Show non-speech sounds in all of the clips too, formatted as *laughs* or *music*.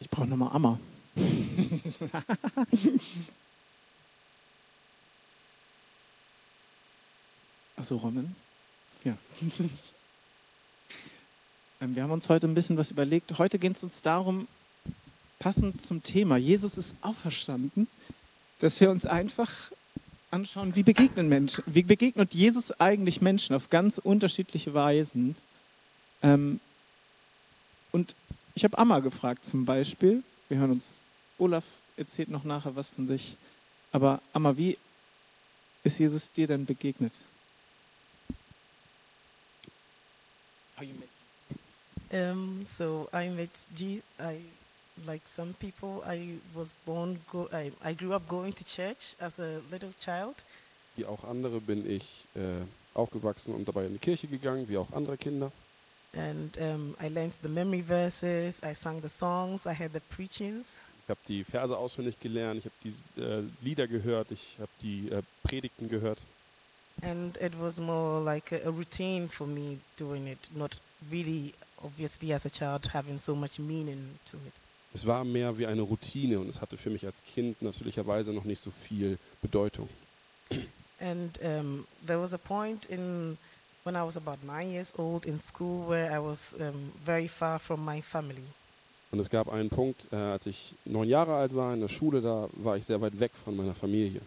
Ich brauche nochmal Ammer. *laughs* Achso, Robin? Ja. *laughs* Ähm, wir haben uns heute ein bisschen was überlegt. Heute geht es uns darum, passend zum Thema, Jesus ist auferstanden, dass wir uns einfach anschauen, wie begegnen Menschen, wie begegnet Jesus eigentlich Menschen auf ganz unterschiedliche Weisen. Ähm, und ich habe Amma gefragt zum Beispiel, wir hören uns, Olaf erzählt noch nachher was von sich, aber Amma, wie ist Jesus dir denn begegnet? Um, so I met G. I like some people. I was born. Go, I, I grew up going to church as a little child. Wie auch andere bin ich äh, aufgewachsen und dabei in die Kirche gegangen, wie auch andere Kinder. And um, I learned the memory verses. I sang the songs. I had the preachings. Ich habe die Verse auswendig gelernt, ich habe die äh, Lieder gehört, ich habe die äh, Predigten gehört. And it was more like a, a routine for me doing it, not really obviously as a child having so much meaning to it. Es war mehr wie eine Routine und es hatte für mich als Kind natürlicherweise noch nicht so viel Bedeutung. And um, there was a point in when I was about nine years old in school where I was um, very far from my family. Und es gab einen Punkt, äh, als ich neun Jahre alt war in der Schule, da war ich sehr weit weg von meiner Familie.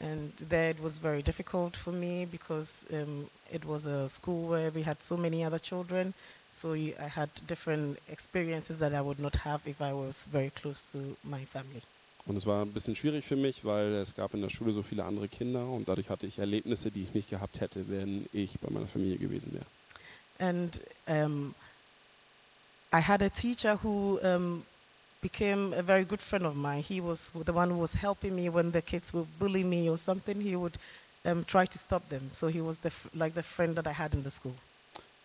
And there it was very difficult for me because um, it was a school where we had so many other children. So I had different experiences that I would not have if I was very close to my family. Und es war ein bisschen schwierig für mich, weil es gab in der Schule so viele andere Kinder und dadurch hatte ich Erlebnisse, die ich nicht gehabt hätte, wenn ich bei meiner Familie gewesen wäre. And um, I had a teacher who um, became a very good friend of mine. He was the one who was helping me when the kids would bully me or something. He would um, try to stop them. So he was the like the friend that I had in the school.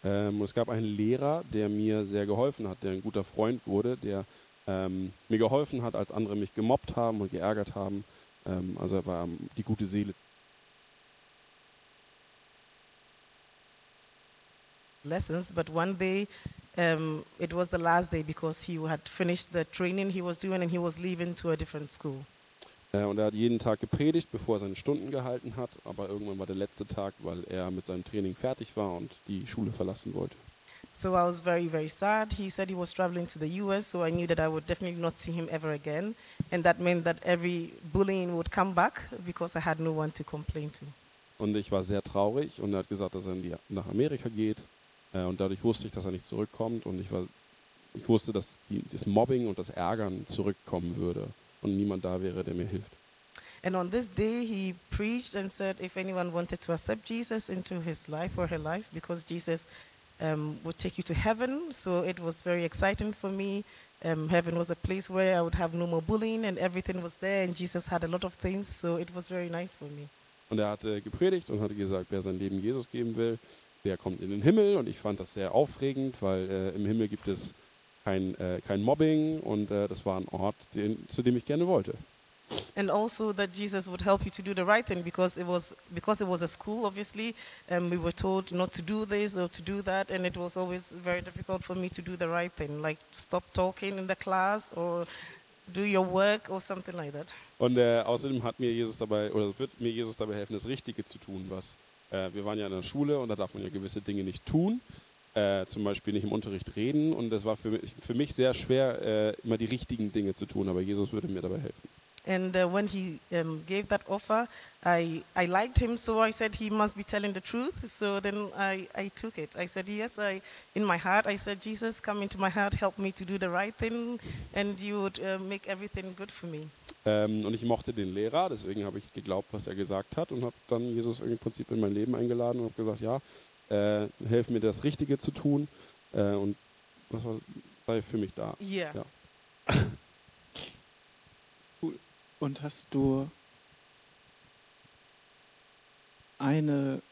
Ähm, und es gab einen Lehrer, der mir sehr geholfen hat, der ein guter Freund wurde, der ähm, mir geholfen hat, als andere mich gemobbt haben und geärgert haben. Ähm, also er war die gute Seele. lessons, but one day um, it was the last day because he had finished the training he was doing and he was leaving to a different school. Äh, und er hat jeden Tag gepredigt, bevor er seine Stunden gehalten hat. Aber irgendwann war der letzte Tag, weil er mit seinem Training fertig war und die Schule verlassen wollte. So I was very, very sad. He said he was traveling to the US, so I knew that I would definitely not see him ever again. And that meant that every bullying would come back because I had no one to complain to. Und ich war sehr traurig und er hat gesagt, dass er die, nach Amerika geht. Äh, und dadurch wusste ich, dass er nicht zurückkommt. Und ich, war, ich wusste, dass die, das Mobbing und das Ärgern zurückkommen würde und niemand da wäre, der mir hilft. And on this day, he preached and said if anyone wanted to accept Jesus into his life or her life, because Jesus um, would take you to heaven. So it was very exciting for me. Um, heaven was a place where I would have no more bullying and everything was there, and Jesus had a lot of things. So it was very nice for me. Und er hatte gepredigt und hatte gesagt, wer sein Leben Jesus geben will, der kommt in den Himmel. Und ich fand das sehr aufregend, weil äh, im Himmel gibt es kein, äh, kein Mobbing und äh, das war ein Ort, den, zu dem ich gerne wollte. And also that Jesus would help you to do the right thing because it was because it was a school. Obviously, um, we were told not to do this or to do that, and it was always very difficult for me to do the right thing, like stop talking in the class or do your work or something like that. Und äh, außerdem hat mir Jesus dabei, oder wird mir Jesus dabei helfen, das Richtige zu tun, was äh, wir waren ja in der Schule und da darf man ja gewisse Dinge nicht tun. Äh, zum Beispiel nicht im Unterricht reden und das war für mich, für mich sehr schwer, äh, immer die richtigen Dinge zu tun, aber Jesus würde mir dabei helfen. And uh, when he um, gave that offer, I, I liked him, so I said he must be telling the truth. So then I, I took it. I said, Yes, I, in my heart, I said, Jesus, come into my heart, help me to do the right thing, and you would uh, make everything good for me. Ähm, und ich mochte den Lehrer, deswegen habe ich geglaubt, was er gesagt hat und habe dann Jesus im Prinzip in mein Leben eingeladen und habe gesagt, ja, äh, helf mir das Richtige zu tun äh, und was war, sei für mich da. Yeah. Ja. *laughs* Und hast du eine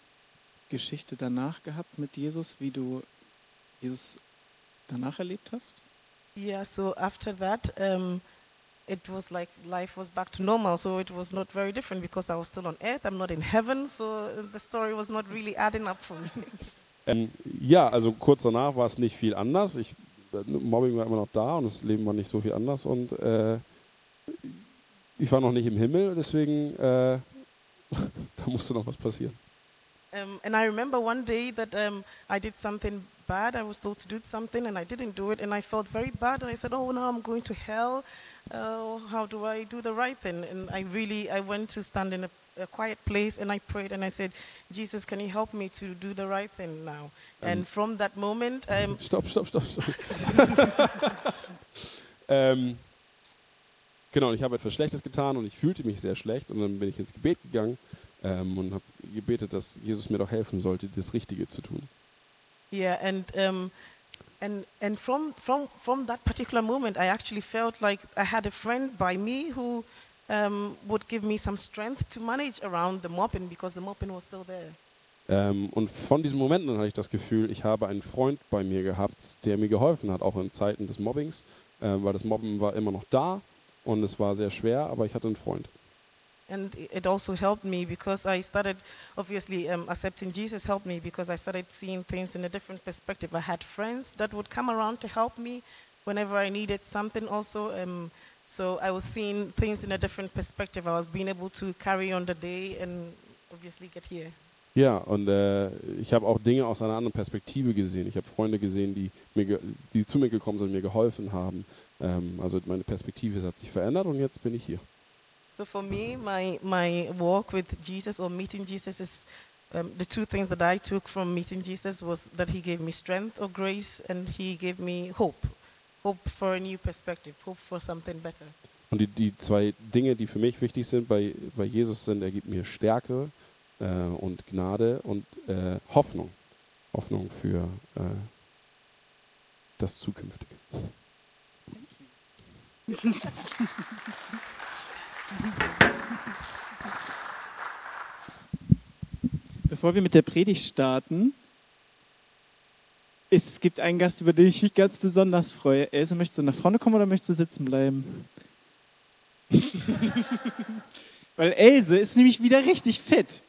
Geschichte danach gehabt mit Jesus, wie du Jesus danach erlebt hast? Yeah, so after that, um, it was like life was back to normal. So it was not very different because I was still on earth. I'm not in heaven. So uh, the story was not really adding up for me. *laughs* Ähm, ja, also kurz danach war es nicht viel anders. Ich Mobbing war immer noch da und das Leben war nicht so viel anders und äh, ich war noch nicht im Himmel, deswegen äh, *laughs* da musste noch was passieren. Um, and I remember one day that um, I did something bad. I was told to do something and I didn't do it, and I felt very bad. And I said, "Oh, now I'm going to hell. Uh, how do I do the right thing?" And I really, I went to stand in a, a quiet place and I prayed and I said, "Jesus, can you help me to do the right thing now?" and from that moment, um, *laughs* stop, stop, stopp, stopp. ähm, *laughs* genau, ich habe etwas Schlechtes getan und ich fühlte mich sehr schlecht und dann bin ich ins Gebet gegangen ähm, und habe gebetet, dass Jesus mir doch helfen sollte, das Richtige zu tun. Yeah, and um, and and from from from that particular moment, I actually felt like I had a friend by me who um, would give me some strength to manage around the mopping because the mopping was still there. Ähm, und von diesem Moment an hatte ich das Gefühl, ich habe einen Freund bei mir gehabt, der mir geholfen hat, auch in Zeiten des Mobbings, äh, weil das Mobben war immer noch da und es war sehr schwer, aber ich hatte einen Freund. And it also helped me because I started, obviously, um, accepting Jesus helped me because I started seeing things in a different perspective. I had friends that would come around to help me whenever I needed something, also. Um, so I was seeing things in a different perspective. I was being able to carry on the day and obviously get here. Ja, und äh, ich habe auch Dinge aus einer anderen Perspektive gesehen. Ich habe Freunde gesehen, die, mir die zu mir gekommen sind und mir geholfen haben. Ähm, also meine Perspektive hat sich verändert und jetzt bin ich hier. So for me, my, my walk with Jesus or meeting Jesus is um, the two things that I took from meeting Jesus was that he gave me strength or grace and he gave me hope. Hope for a new perspective, hope for something better. Und die, die zwei Dinge, die für mich wichtig sind bei, bei Jesus, sind, er gibt mir Stärke äh, und Gnade und äh, Hoffnung. Hoffnung für äh, das Zukünftige. Bevor wir mit der Predigt starten, es gibt einen Gast, über den ich mich ganz besonders freue. Else, möchtest du nach vorne kommen oder möchtest du sitzen bleiben? *laughs* Weil Else ist nämlich wieder richtig fett.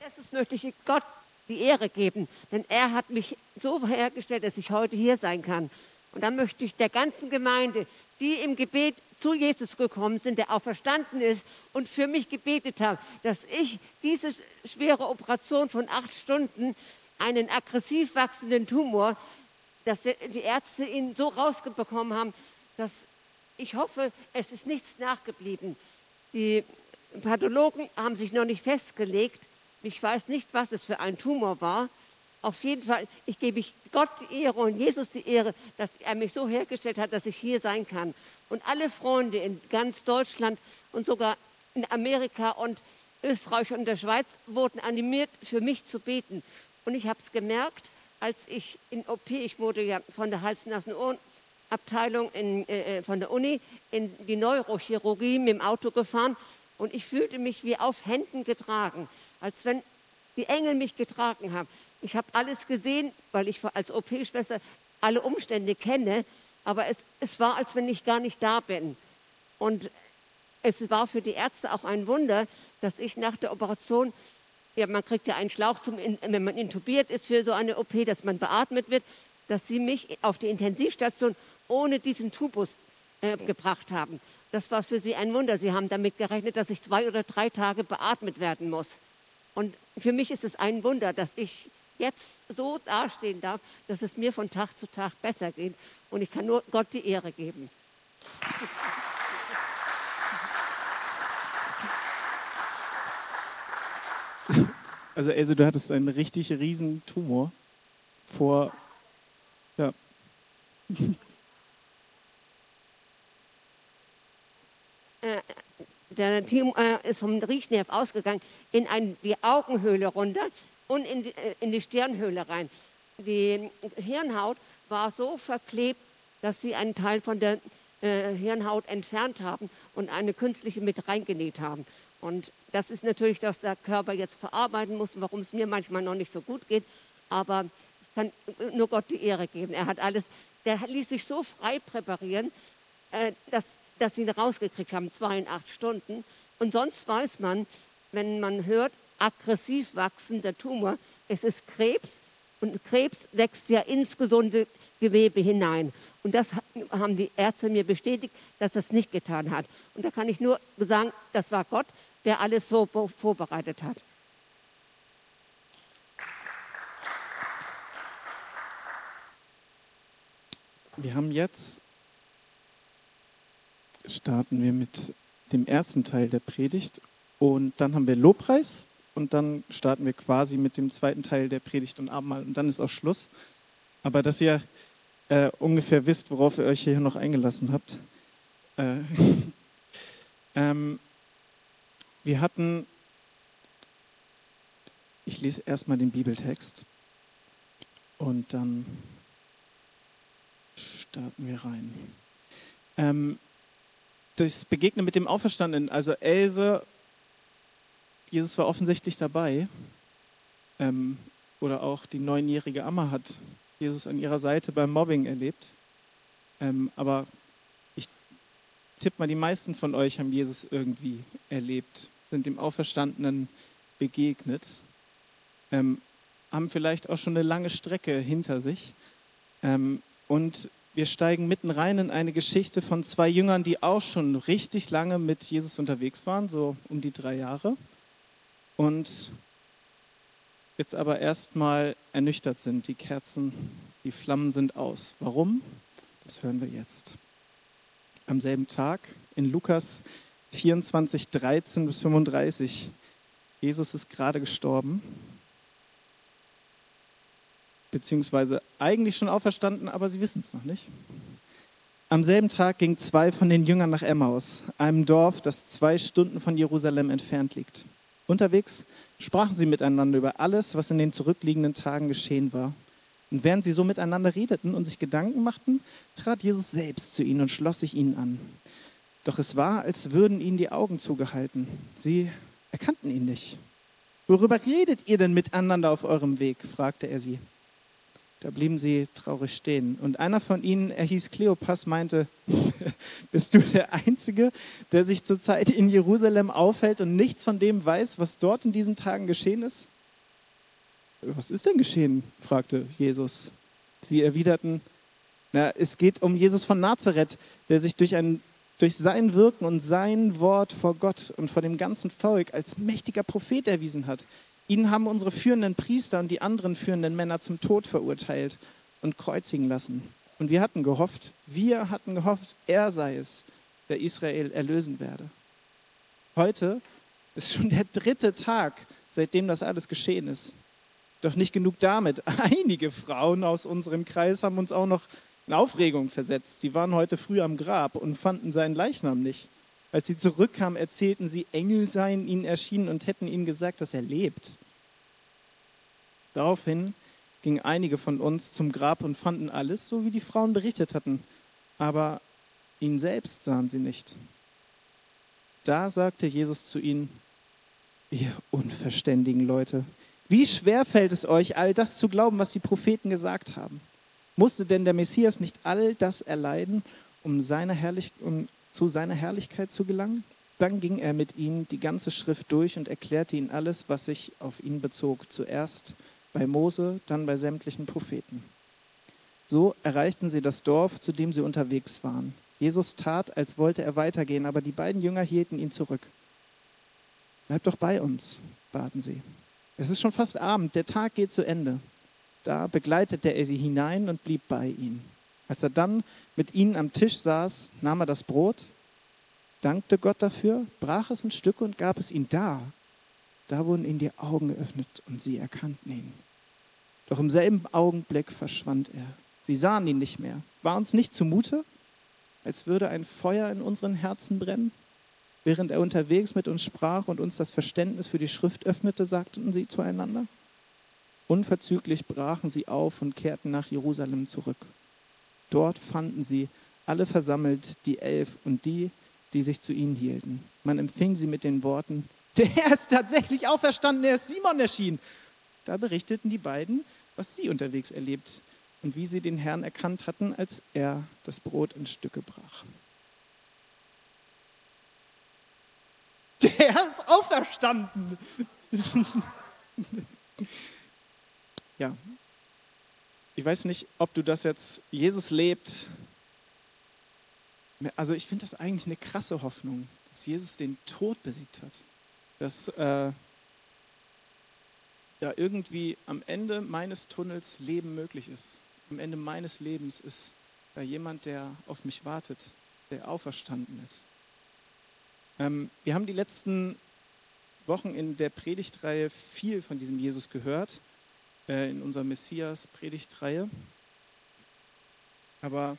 Erstens möchte ich Gott die Ehre geben, denn er hat mich so hergestellt, dass ich heute hier sein kann. Und dann möchte ich der ganzen Gemeinde, die im Gebet zu Jesus gekommen sind, der auch verstanden ist und für mich gebetet haben, dass ich diese schwere Operation von acht Stunden, einen aggressiv wachsenden Tumor, dass die Ärzte ihn so rausbekommen haben, dass ich hoffe, es ist nichts nachgeblieben. Die Pathologen haben sich noch nicht festgelegt. Ich weiß nicht, was es für ein Tumor war. Auf jeden Fall, ich gebe Gott die Ehre und Jesus die Ehre, dass er mich so hergestellt hat, dass ich hier sein kann. Und alle Freunde in ganz Deutschland und sogar in Amerika und Österreich und der Schweiz wurden animiert, für mich zu beten. Und ich habe es gemerkt, als ich in OP, ich wurde ja von der Hals-Nasen-Ohren-Abteilung in, äh, von der Uni in die Neurochirurgie mit dem Auto gefahren und ich fühlte mich wie auf Händen getragen, als wenn die Engel mich getragen haben. Ich habe alles gesehen, weil ich als OP-Schwester alle Umstände kenne, aber es, es war, als wenn ich gar nicht da bin. Und es war für die Ärzte auch ein Wunder, dass ich nach der Operation, ja, man kriegt ja einen Schlauch, zum, wenn man intubiert ist für so eine OP, dass man beatmet wird, dass sie mich auf die Intensivstation ohne diesen Tubus äh, gebracht haben. Das war für sie ein Wunder. Sie haben damit gerechnet, dass ich zwei oder drei Tage beatmet werden muss. Und für mich ist es ein Wunder, dass ich jetzt so dastehen darf, dass es mir von Tag zu Tag besser geht. Und ich kann nur Gott die Ehre geben. Also Else, du hattest einen richtig riesen Tumor vor, ja, Der Team äh, ist vom Riechnerv ausgegangen in ein, die Augenhöhle runter und in die, äh, in die Stirnhöhle rein. Die Hirnhaut war so verklebt, dass sie einen Teil von der äh, Hirnhaut entfernt haben und eine künstliche mit reingenäht haben. Und das ist natürlich, dass der Körper jetzt verarbeiten muss, warum es mir manchmal noch nicht so gut geht. Aber ich kann nur Gott die Ehre geben. Er hat alles, der ließ sich so frei präparieren, äh, dass, dass sie ihn rausgekriegt haben, zwei in acht Stunden. Und sonst weiß man, wenn man hört, aggressiv wachsender Tumor. Es ist Krebs und Krebs wächst ja ins gesunde Gewebe hinein. Und das haben die Ärzte mir bestätigt, dass das nicht getan hat. Und da kann ich nur sagen, das war Gott, der alles so vorbereitet hat. Wir haben jetzt, starten wir mit dem ersten Teil der Predigt und dann haben wir Lobpreis und dann starten wir quasi mit dem zweiten Teil der Predigt und Abendmahl und dann ist auch Schluss. Aber dass ihr äh, ungefähr wisst, worauf ihr euch hier noch eingelassen habt. Äh, *laughs* ähm, wir hatten, ich lese erstmal den Bibeltext und dann starten wir rein. Ähm, das Begegnen mit dem Auferstandenen, also Else, Jesus war offensichtlich dabei. Ähm, oder auch die neunjährige Amma hat Jesus an ihrer Seite beim Mobbing erlebt. Ähm, aber ich tippe mal, die meisten von euch haben Jesus irgendwie erlebt, sind dem Auferstandenen begegnet, ähm, haben vielleicht auch schon eine lange Strecke hinter sich. Ähm, und wir steigen mitten rein in eine Geschichte von zwei Jüngern, die auch schon richtig lange mit Jesus unterwegs waren, so um die drei Jahre. Und jetzt aber erstmal ernüchtert sind. Die Kerzen, die Flammen sind aus. Warum? Das hören wir jetzt. Am selben Tag in Lukas 24, 13 bis 35. Jesus ist gerade gestorben beziehungsweise eigentlich schon auferstanden, aber sie wissen es noch nicht. Am selben Tag gingen zwei von den Jüngern nach Emmaus, einem Dorf, das zwei Stunden von Jerusalem entfernt liegt. Unterwegs sprachen sie miteinander über alles, was in den zurückliegenden Tagen geschehen war. Und während sie so miteinander redeten und sich Gedanken machten, trat Jesus selbst zu ihnen und schloss sich ihnen an. Doch es war, als würden ihnen die Augen zugehalten. Sie erkannten ihn nicht. Worüber redet ihr denn miteinander auf eurem Weg? fragte er sie. Da blieben sie traurig stehen. Und einer von ihnen, er hieß Kleopas, meinte, *laughs* bist du der Einzige, der sich zurzeit in Jerusalem aufhält und nichts von dem weiß, was dort in diesen Tagen geschehen ist? Was ist denn geschehen? fragte Jesus. Sie erwiderten, na, es geht um Jesus von Nazareth, der sich durch, ein, durch sein Wirken und sein Wort vor Gott und vor dem ganzen Volk als mächtiger Prophet erwiesen hat. Ihn haben unsere führenden Priester und die anderen führenden Männer zum Tod verurteilt und kreuzigen lassen. Und wir hatten gehofft, wir hatten gehofft, er sei es, der Israel erlösen werde. Heute ist schon der dritte Tag, seitdem das alles geschehen ist. Doch nicht genug damit. *laughs* Einige Frauen aus unserem Kreis haben uns auch noch in Aufregung versetzt. Sie waren heute früh am Grab und fanden seinen Leichnam nicht. Als sie zurückkamen, erzählten sie, Engel seien ihnen erschienen und hätten ihnen gesagt, dass er lebt. Daraufhin gingen einige von uns zum Grab und fanden alles, so wie die Frauen berichtet hatten, aber ihn selbst sahen sie nicht. Da sagte Jesus zu ihnen, ihr unverständigen Leute, wie schwer fällt es euch, all das zu glauben, was die Propheten gesagt haben? Musste denn der Messias nicht all das erleiden, um, seine Herrlich um zu seiner Herrlichkeit zu gelangen? Dann ging er mit ihnen die ganze Schrift durch und erklärte ihnen alles, was sich auf ihn bezog. Zuerst bei Mose, dann bei sämtlichen Propheten. So erreichten sie das Dorf, zu dem sie unterwegs waren. Jesus tat, als wollte er weitergehen, aber die beiden Jünger hielten ihn zurück. Bleib doch bei uns, baten sie. Es ist schon fast Abend, der Tag geht zu Ende. Da begleitete er sie hinein und blieb bei ihnen. Als er dann mit ihnen am Tisch saß, nahm er das Brot, dankte Gott dafür, brach es in Stücke und gab es ihnen da. Da wurden ihnen die Augen geöffnet und sie erkannten ihn. Doch im selben Augenblick verschwand er. Sie sahen ihn nicht mehr. War uns nicht zumute, als würde ein Feuer in unseren Herzen brennen? Während er unterwegs mit uns sprach und uns das Verständnis für die Schrift öffnete, sagten sie zueinander. Unverzüglich brachen sie auf und kehrten nach Jerusalem zurück. Dort fanden sie alle versammelt, die Elf und die, die sich zu ihnen hielten. Man empfing sie mit den Worten, *laughs* der ist tatsächlich auferstanden, er ist Simon erschienen. Da berichteten die beiden, was sie unterwegs erlebt und wie sie den Herrn erkannt hatten, als er das Brot in Stücke brach. *laughs* Der ist auferstanden. *laughs* ja. Ich weiß nicht, ob du das jetzt, Jesus lebt. Also ich finde das eigentlich eine krasse Hoffnung, dass Jesus den Tod besiegt hat. Dass äh, ja irgendwie am Ende meines Tunnels Leben möglich ist. Am Ende meines Lebens ist da jemand, der auf mich wartet, der auferstanden ist. Ähm, wir haben die letzten Wochen in der Predigtreihe viel von diesem Jesus gehört, äh, in unserer Messias-Predigtreihe. Aber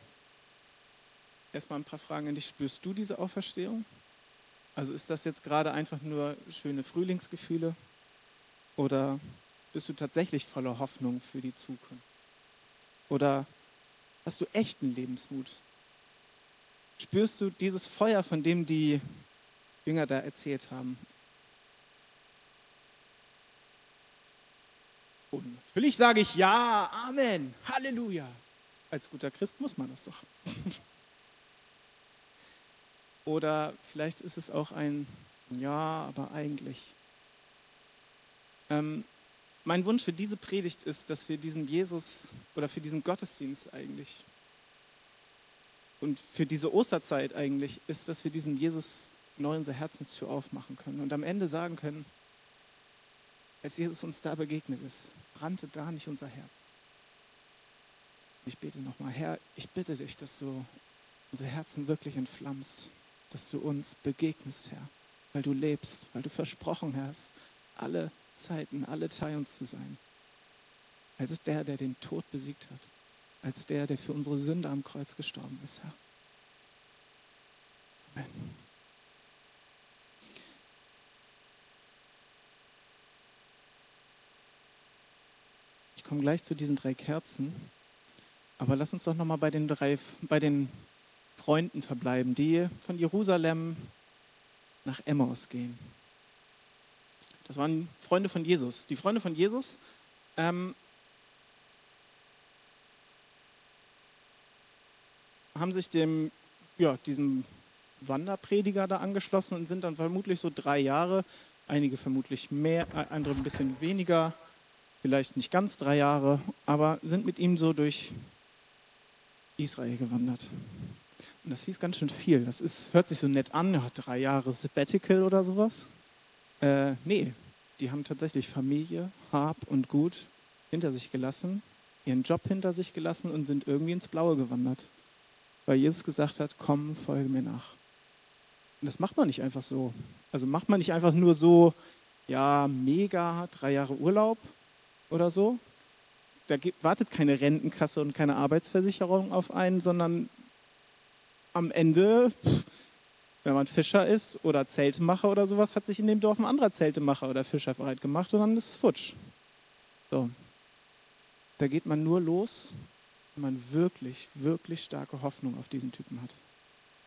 erstmal ein paar Fragen an dich. Spürst du diese Auferstehung? Also ist das jetzt gerade einfach nur schöne Frühlingsgefühle oder bist du tatsächlich voller Hoffnung für die Zukunft? Oder hast du echten Lebensmut? Spürst du dieses Feuer, von dem die Jünger da erzählt haben? Und natürlich sage ich ja, Amen, Halleluja. Als guter Christ muss man das doch. *laughs* Oder vielleicht ist es auch ein Ja, aber eigentlich. Ähm, mein Wunsch für diese Predigt ist, dass wir diesen Jesus oder für diesen Gottesdienst eigentlich und für diese Osterzeit eigentlich ist, dass wir diesen Jesus neu unser Herzenstür aufmachen können und am Ende sagen können, als Jesus uns da begegnet ist, brannte da nicht unser Herz. Ich bete nochmal, Herr, ich bitte dich, dass du unser Herzen wirklich entflammst, dass du uns begegnest, Herr, weil du lebst, weil du versprochen hast, alle Zeiten, alle Teil uns zu sein. Als der, der den Tod besiegt hat, als der, der für unsere Sünde am Kreuz gestorben ist, Herr. Amen. Komme gleich zu diesen drei Kerzen, aber lass uns doch noch mal bei den drei, bei den Freunden verbleiben, die von Jerusalem nach Emmaus gehen. Das waren Freunde von Jesus. Die Freunde von Jesus ähm, haben sich dem, ja, diesem Wanderprediger da angeschlossen und sind dann vermutlich so drei Jahre, einige vermutlich mehr, äh, andere ein bisschen weniger, vielleicht nicht ganz drei Jahre, aber sind mit ihm so durch Israel gewandert. Und das hieß ganz schön viel. Das ist, hört sich so nett an, ja, drei Jahre Sabbatical oder sowas. Äh, nee, die haben tatsächlich Familie, Hab und Gut hinter sich gelassen, ihren Job hinter sich gelassen und sind irgendwie ins Blaue gewandert. Weil Jesus gesagt hat, komm, folge mir nach. Und das macht man nicht einfach so. Also macht man nicht einfach nur so, ja, mega, drei Jahre Urlaub oder so. Da gibt, wartet keine Rentenkasse und keine Arbeitsversicherung auf einen, sondern am Ende, wenn man Fischer ist oder Zeltemacher oder sowas, hat sich in dem Dorf ein anderer Zeltemacher oder Fischer bereit gemacht und dann ist es futsch. So. Da geht man nur los, wenn man wirklich, wirklich starke Hoffnung auf diesen Typen hat.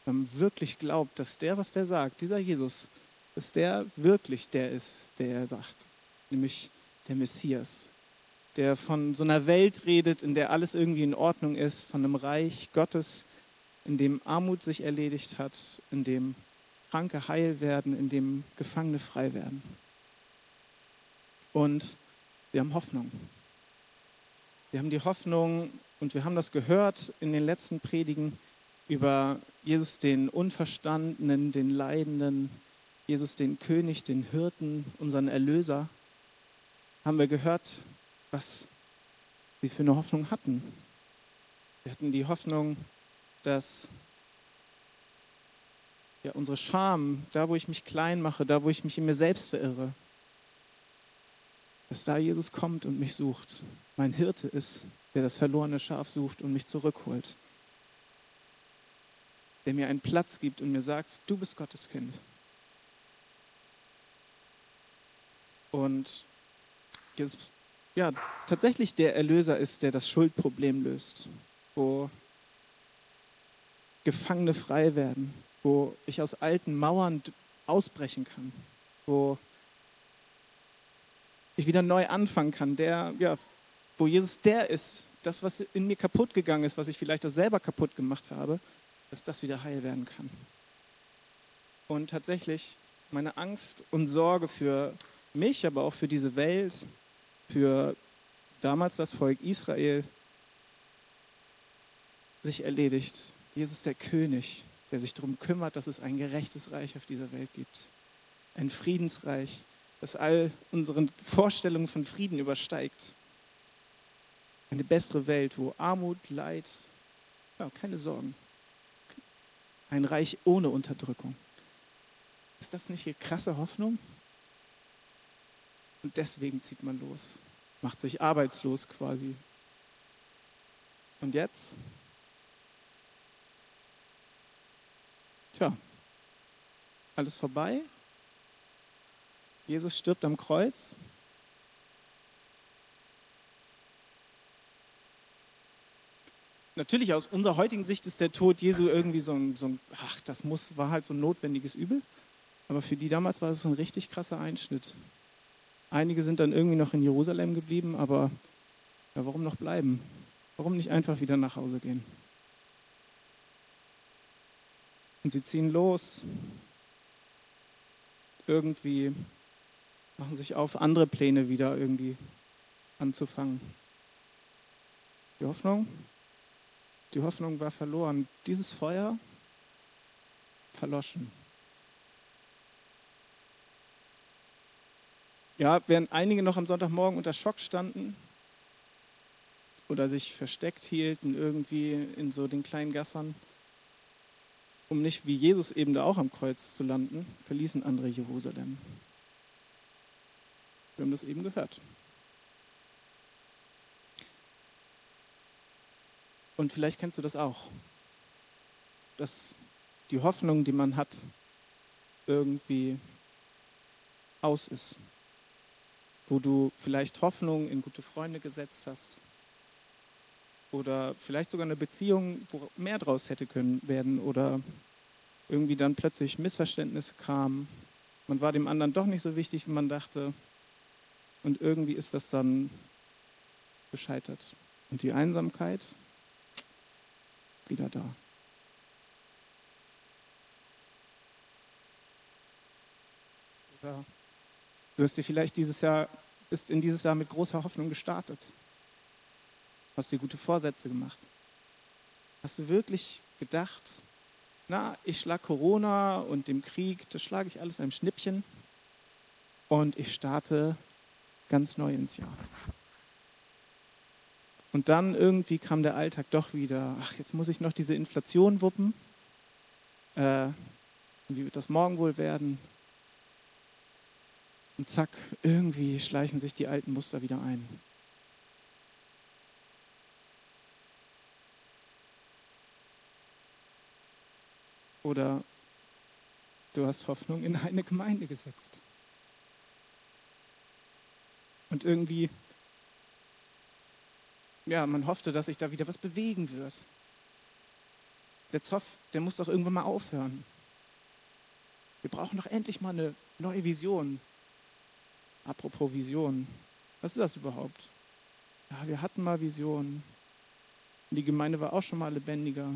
Wenn man wirklich glaubt, dass der, was der sagt, dieser Jesus, dass der wirklich der ist, der er sagt. Nämlich der Messias, der von so einer Welt redet, in der alles irgendwie in Ordnung ist, von einem Reich Gottes, in dem Armut sich erledigt hat, in dem Kranke heil werden, in dem Gefangene frei werden. Und wir haben Hoffnung. Wir haben die Hoffnung, und wir haben das gehört in den letzten Predigen über Jesus den Unverstandenen, den Leidenden, Jesus den König, den Hirten, unseren Erlöser, haben wir gehört, was sie für eine Hoffnung hatten. Wir hatten die Hoffnung, dass ja, unsere Scham, da wo ich mich klein mache, da wo ich mich in mir selbst verirre, dass da Jesus kommt und mich sucht, mein Hirte ist, der das verlorene Schaf sucht und mich zurückholt, der mir einen Platz gibt und mir sagt, du bist Gottes Kind. Und Jesus, ja, tatsächlich der Erlöser ist, der das Schuldproblem löst, wo Gefangene frei werden, wo ich aus alten Mauern ausbrechen kann, wo ich wieder neu anfangen kann, der, ja, wo Jesus der ist, das, was in mir kaputt gegangen ist, was ich vielleicht auch selber kaputt gemacht habe, dass das wieder heil werden kann. Und tatsächlich meine Angst und Sorge für mich, aber auch für diese Welt, für damals das Volk Israel sich erledigt. Jesus der König, der sich darum kümmert, dass es ein gerechtes Reich auf dieser Welt gibt. Ein Friedensreich, das all unseren Vorstellungen von Frieden übersteigt. Eine bessere Welt, wo Armut, Leid, ja, keine Sorgen. Ein Reich ohne Unterdrückung. Ist das nicht eine krasse Hoffnung? Und deswegen zieht man los, macht sich arbeitslos quasi. Und jetzt? Tja, alles vorbei. Jesus stirbt am Kreuz. Natürlich aus unserer heutigen Sicht ist der Tod Jesu irgendwie so ein, so ein, ach, das muss, war halt so ein notwendiges Übel. Aber für die damals war es ein richtig krasser Einschnitt. Einige sind dann irgendwie noch in Jerusalem geblieben, aber ja, warum noch bleiben? Warum nicht einfach wieder nach Hause gehen? Und sie ziehen los. Irgendwie machen sich auf, andere Pläne wieder irgendwie anzufangen. Die Hoffnung, die Hoffnung war verloren. Dieses Feuer verloschen. Ja, während einige noch am Sonntagmorgen unter Schock standen oder sich versteckt hielten irgendwie in so den kleinen Gassern, um nicht wie Jesus eben da auch am Kreuz zu landen, verließen andere Jerusalem. Wir haben das eben gehört. Und vielleicht kennst du das auch, dass die Hoffnung, die man hat, irgendwie aus ist. Wo du vielleicht Hoffnung in gute Freunde gesetzt hast. Oder vielleicht sogar eine Beziehung, wo mehr draus hätte können werden. Oder irgendwie dann plötzlich Missverständnisse kamen. Man war dem anderen doch nicht so wichtig, wie man dachte. Und irgendwie ist das dann gescheitert. Und die Einsamkeit wieder da. Oder du hast dir vielleicht dieses Jahr, bist in dieses Jahr mit großer Hoffnung gestartet. Hast dir gute Vorsätze gemacht. Hast du wirklich gedacht, na, ich schlag Corona und dem Krieg, das schlage ich alles einem Schnippchen und ich starte ganz neu ins Jahr. Und dann irgendwie kam der Alltag doch wieder, ach, jetzt muss ich noch diese Inflation wuppen. Äh, wie wird das morgen wohl werden? Und zack, irgendwie schleichen sich die alten Muster wieder ein. Oder du hast Hoffnung in eine Gemeinde gesetzt. Und irgendwie, ja, man hoffte, dass sich da wieder was bewegen wird. Der Zoff, der muss doch irgendwann mal aufhören. Wir brauchen doch endlich mal eine neue Vision. Apropos Vision, was ist das überhaupt? Ja, wir hatten mal Visionen. Die Gemeinde war auch schon mal lebendiger.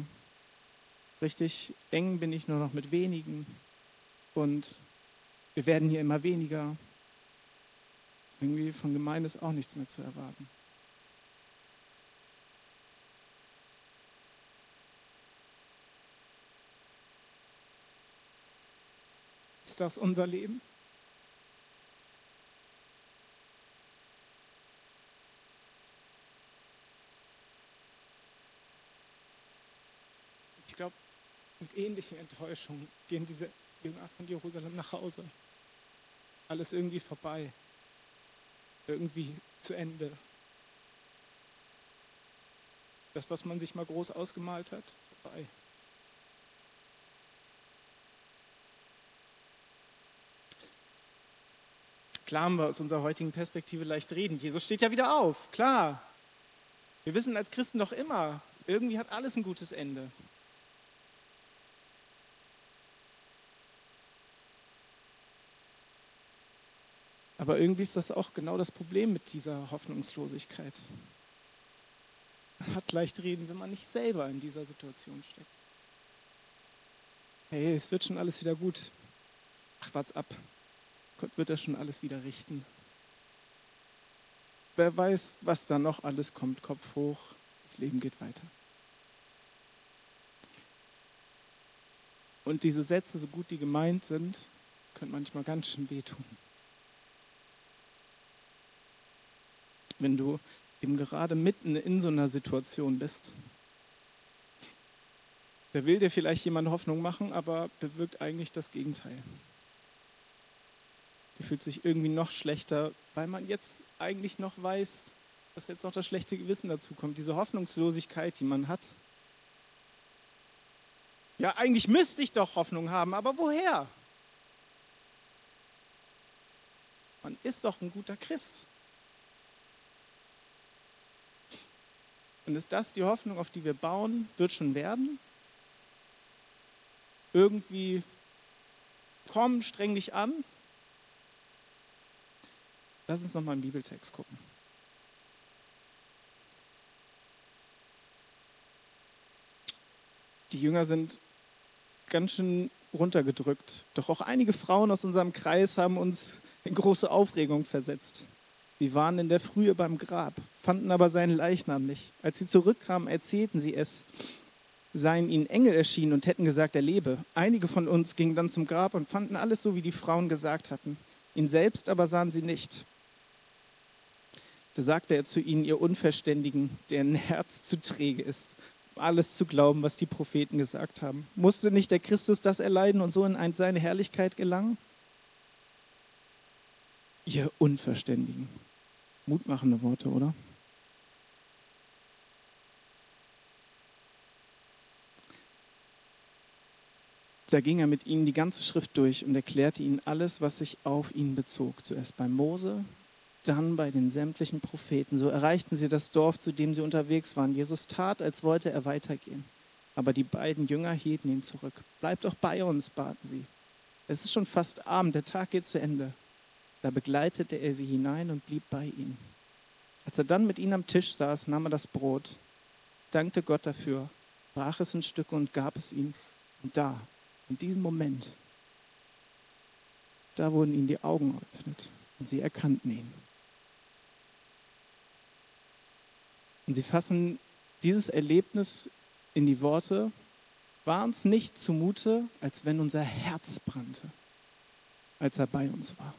Richtig eng bin ich nur noch mit wenigen. Und wir werden hier immer weniger. Irgendwie von Gemeinde ist auch nichts mehr zu erwarten. Ist das unser Leben? Ich glaube, mit ähnlichen Enttäuschungen gehen diese Jünger von Jerusalem nach Hause. Alles irgendwie vorbei irgendwie zu Ende. Das, was man sich mal groß ausgemalt hat, vorbei. Klar haben wir aus unserer heutigen Perspektive leicht reden. Jesus steht ja wieder auf, klar. Wir wissen als Christen doch immer, irgendwie hat alles ein gutes Ende. Aber irgendwie ist das auch genau das Problem mit dieser Hoffnungslosigkeit. Man hat leicht reden, wenn man nicht selber in dieser Situation steckt. Hey, es wird schon alles wieder gut. Ach, wart's ab. Gott wird das schon alles wieder richten. Wer weiß, was da noch alles kommt, Kopf hoch, das Leben geht weiter. Und diese Sätze, so gut die gemeint sind, können manchmal ganz schön wehtun. Wenn du eben gerade mitten in so einer Situation bist. Da will dir vielleicht jemand Hoffnung machen, aber bewirkt eigentlich das Gegenteil. Sie fühlt sich irgendwie noch schlechter, weil man jetzt eigentlich noch weiß, dass jetzt noch das schlechte Gewissen dazu kommt. Diese Hoffnungslosigkeit, die man hat. Ja, eigentlich müsste ich doch Hoffnung haben, aber woher? Man ist doch ein guter Christ. Und ist das die Hoffnung, auf die wir bauen? Wird schon werden? Irgendwie komm, streng dich an. Lass uns nochmal im Bibeltext gucken. Die Jünger sind ganz schön runtergedrückt. Doch auch einige Frauen aus unserem Kreis haben uns in große Aufregung versetzt. Sie waren in der Frühe beim Grab, fanden aber seinen Leichnam nicht. Als sie zurückkamen, erzählten sie es, seien ihnen Engel erschienen und hätten gesagt, er lebe. Einige von uns gingen dann zum Grab und fanden alles so, wie die Frauen gesagt hatten. Ihn selbst aber sahen sie nicht. Da sagte er zu ihnen, ihr Unverständigen, deren Herz zu träge ist alles zu glauben, was die Propheten gesagt haben. Musste nicht der Christus das erleiden und so in seine Herrlichkeit gelangen? Ihr Unverständigen. Mutmachende Worte, oder? Da ging er mit ihnen die ganze Schrift durch und erklärte ihnen alles, was sich auf ihn bezog. Zuerst bei Mose, dann bei den sämtlichen Propheten. So erreichten sie das Dorf, zu dem sie unterwegs waren. Jesus tat, als wollte er weitergehen. Aber die beiden Jünger hielten ihn zurück. Bleib doch bei uns, baten sie. Es ist schon fast Abend, der Tag geht zu Ende. Da begleitete er sie hinein und blieb bei ihnen. Als er dann mit ihnen am Tisch saß, nahm er das Brot, dankte Gott dafür, brach es in Stücke und gab es ihnen. Und da, in diesem Moment, da wurden ihnen die Augen geöffnet und sie erkannten ihn. Und sie fassen dieses Erlebnis in die Worte, war uns nicht zumute, als wenn unser Herz brannte, als er bei uns war.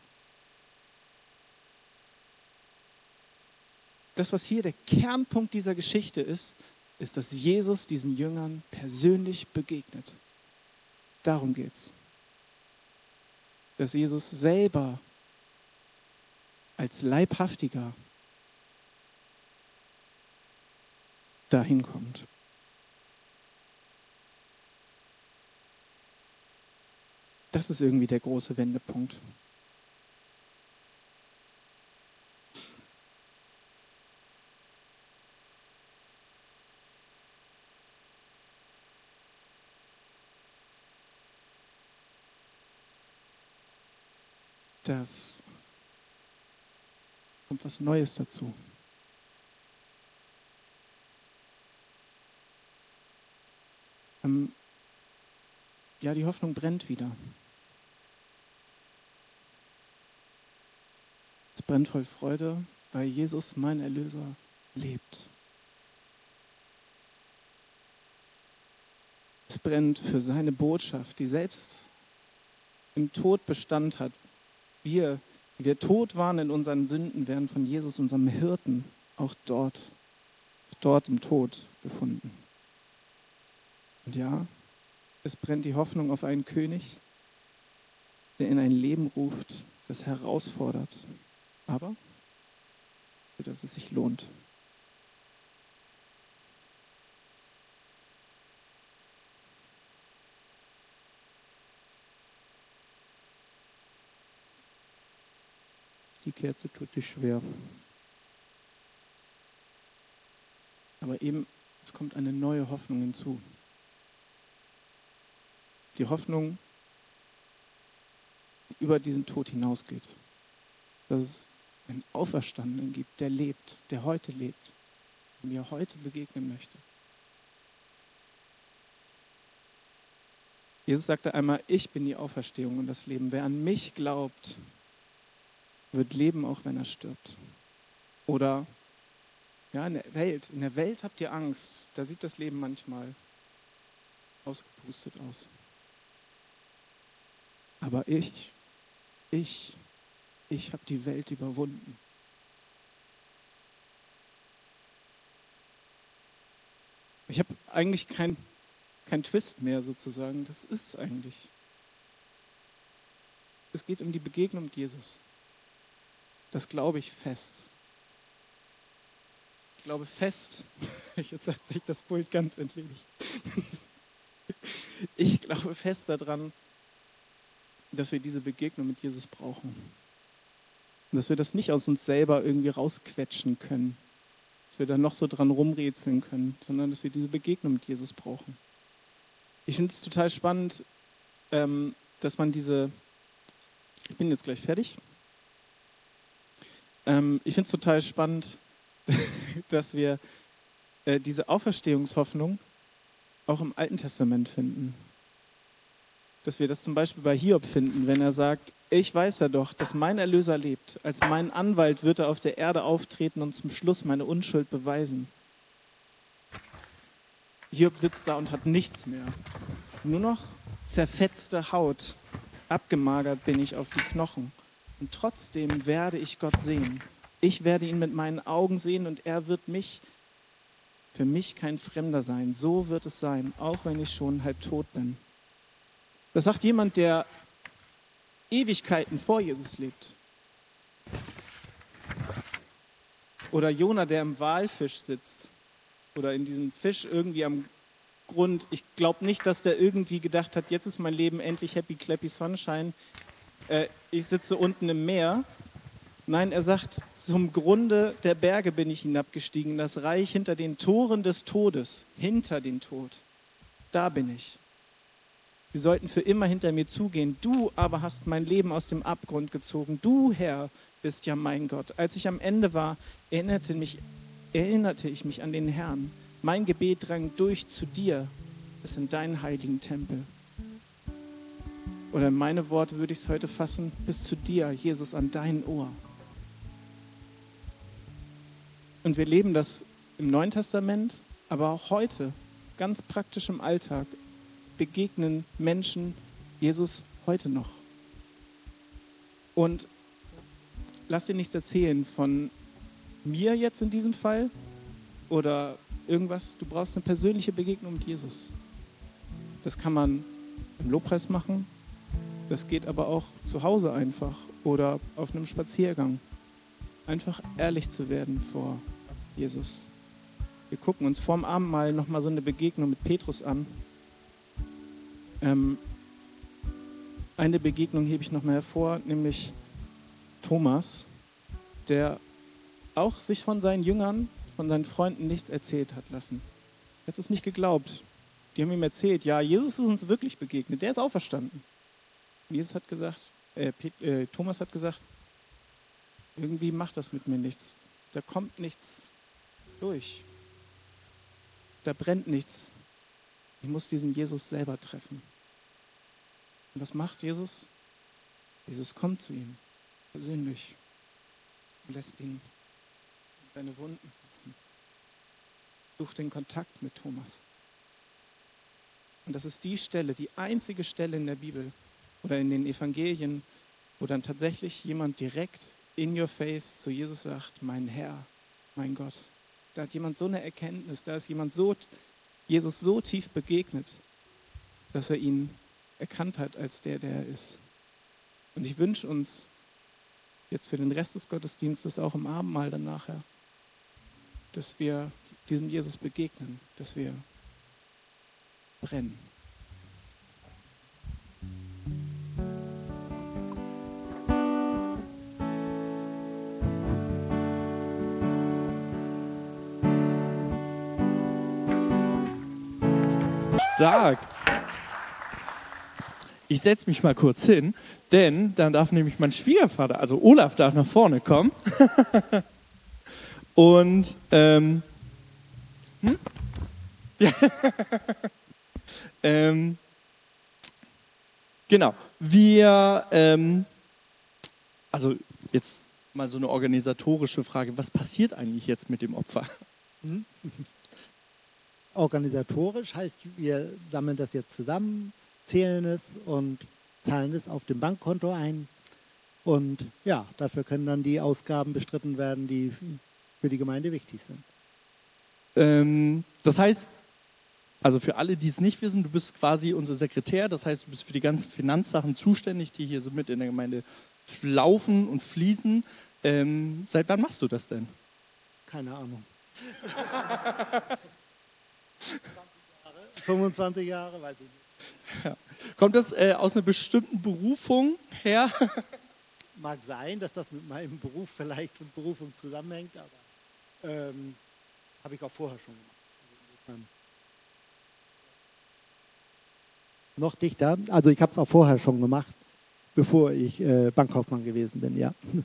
Das, was hier der Kernpunkt dieser Geschichte ist, ist, dass Jesus diesen Jüngern persönlich begegnet. Darum geht es. Dass Jesus selber als Leibhaftiger dahin kommt. Das ist irgendwie der große Wendepunkt. Das kommt was Neues dazu. Ähm, ja, die Hoffnung brennt wieder. Es brennt voll Freude, weil Jesus, mein Erlöser, lebt. Es brennt für seine Botschaft, die selbst im Tod Bestand hat. Wir, die wir tot waren in unseren Sünden, werden von Jesus, unserem Hirten, auch dort, dort im Tod gefunden. Und ja, es brennt die Hoffnung auf einen König, der in ein Leben ruft, das herausfordert, aber für das es sich lohnt. Die Kette tut sich schwer. Aber eben, es kommt eine neue Hoffnung hinzu die Hoffnung über diesen Tod hinausgeht. Dass es einen Auferstandenen gibt, der lebt, der heute lebt, der mir heute begegnen möchte. Jesus sagte einmal, ich bin die Auferstehung und das Leben. Wer an mich glaubt, wird leben, auch wenn er stirbt. Oder ja, in der Welt. In der Welt habt ihr Angst. Da sieht das Leben manchmal ausgepustet aus. Aber ich, ich, ich habe die Welt überwunden. Ich habe eigentlich keinen kein Twist mehr sozusagen. Das ist es eigentlich. Es geht um die Begegnung mit Jesus. Das glaube ich fest. Ich glaube fest, *laughs* jetzt hat sich das Pult ganz entledigt. *laughs* Ich glaube fest daran, dass wir diese Begegnung mit Jesus brauchen. Dass wir das nicht aus uns selber irgendwie rausquetschen können, dass wir da noch so dran rumrätseln können, sondern dass wir diese Begegnung mit Jesus brauchen. Ich finde es total spannend, ähm, dass man diese, ich bin jetzt gleich fertig, ähm, ich finde es total spannend, *laughs* dass wir äh, diese Auferstehungshoffnung auch im Alten Testament finden. Dass wir das zum Beispiel bei Hiob finden, wenn er sagt, ich weiß ja doch, dass mein Erlöser lebt. Als mein Anwalt wird er auf der Erde auftreten und zum Schluss meine Unschuld beweisen. Hiob sitzt da und hat nichts mehr. Nur noch zerfetzte Haut. Abgemagert bin ich auf die Knochen. Und trotzdem werde ich Gott sehen. Ich werde ihn mit meinen Augen sehen und er wird mich, für mich kein Fremder sein. So wird es sein, auch wenn ich schon halb tot bin. Das sagt jemand, der Ewigkeiten vor Jesus lebt. Oder Jona, der im Walfisch sitzt. Oder in diesem Fisch irgendwie am Grund. Ich glaube nicht, dass der irgendwie gedacht hat, jetzt ist mein Leben endlich happy, clappy, sunshine. Äh, ich sitze unten im Meer. Nein, er sagt, zum Grunde der Berge bin ich hinabgestiegen, das Reich hinter den Toren des Todes, hinter den Tod. Da bin ich. Sie sollten für immer hinter mir zugehen. Du aber hast mein Leben aus dem Abgrund gezogen. Du, Herr, bist ja mein Gott. Als ich am Ende war, erinnerte, mich, erinnerte ich mich an den Herrn. Mein Gebet drang durch zu dir, bis in deinen heiligen Tempel. Oder meine Worte würde ich es heute fassen, bis zu dir, Jesus, an dein Ohr. Und wir leben das im Neuen Testament, aber auch heute, ganz praktisch im Alltag, begegnen Menschen Jesus heute noch. Und lass dir nichts erzählen von mir jetzt in diesem Fall oder irgendwas. Du brauchst eine persönliche Begegnung mit Jesus. Das kann man im Lobpreis machen. Das geht aber auch zu Hause einfach oder auf einem Spaziergang. Einfach ehrlich zu werden vor Jesus. Wir gucken uns vorm Abendmahl nochmal so eine Begegnung mit Petrus an. Ähm, eine Begegnung hebe ich nochmal hervor, nämlich Thomas, der auch sich von seinen Jüngern, von seinen Freunden nichts erzählt hat lassen. Er hat es nicht geglaubt. Die haben ihm erzählt, ja, Jesus ist uns wirklich begegnet, der ist auferstanden. Jesus hat gesagt, äh, äh, Thomas hat gesagt, irgendwie macht das mit mir nichts. Da kommt nichts durch. Da brennt nichts. Ich muss diesen Jesus selber treffen. Und was macht Jesus? Jesus kommt zu ihm persönlich und lässt ihn seine Wunden putzen. Sucht den Kontakt mit Thomas. Und das ist die Stelle, die einzige Stelle in der Bibel oder in den Evangelien, wo dann tatsächlich jemand direkt in your face zu Jesus sagt, mein Herr, mein Gott. Da hat jemand so eine Erkenntnis, da ist jemand so, Jesus so tief begegnet, dass er ihn erkannt hat als der, der er ist. Und ich wünsche uns jetzt für den Rest des Gottesdienstes auch im Abendmahl dann nachher, dass wir diesem Jesus begegnen, dass wir brennen. Stark. Ich setze mich mal kurz hin, denn dann darf nämlich mein Schwiegervater, also Olaf, darf nach vorne kommen. *laughs* Und ähm, hm? *laughs* ja. ähm, genau, wir, ähm, also jetzt mal so eine organisatorische Frage. Was passiert eigentlich jetzt mit dem Opfer? Organisatorisch heißt, wir sammeln das jetzt zusammen, zählen es und zahlen es auf dem Bankkonto ein. Und ja, dafür können dann die Ausgaben bestritten werden, die für die Gemeinde wichtig sind. Ähm, das heißt, also für alle, die es nicht wissen, du bist quasi unser Sekretär, das heißt, du bist für die ganzen Finanzsachen zuständig, die hier so mit in der Gemeinde laufen und fließen. Ähm, seit wann machst du das denn? Keine Ahnung. *laughs* 25 Jahre, weiß ich nicht. Kommt das äh, aus einer bestimmten Berufung her? *laughs* Mag sein, dass das mit meinem Beruf vielleicht und Berufung zusammenhängt, aber ähm, habe ich auch vorher schon gemacht. Also Noch dichter. Also ich habe es auch vorher schon gemacht, bevor ich äh, Bankkaufmann gewesen bin, ja. *laughs*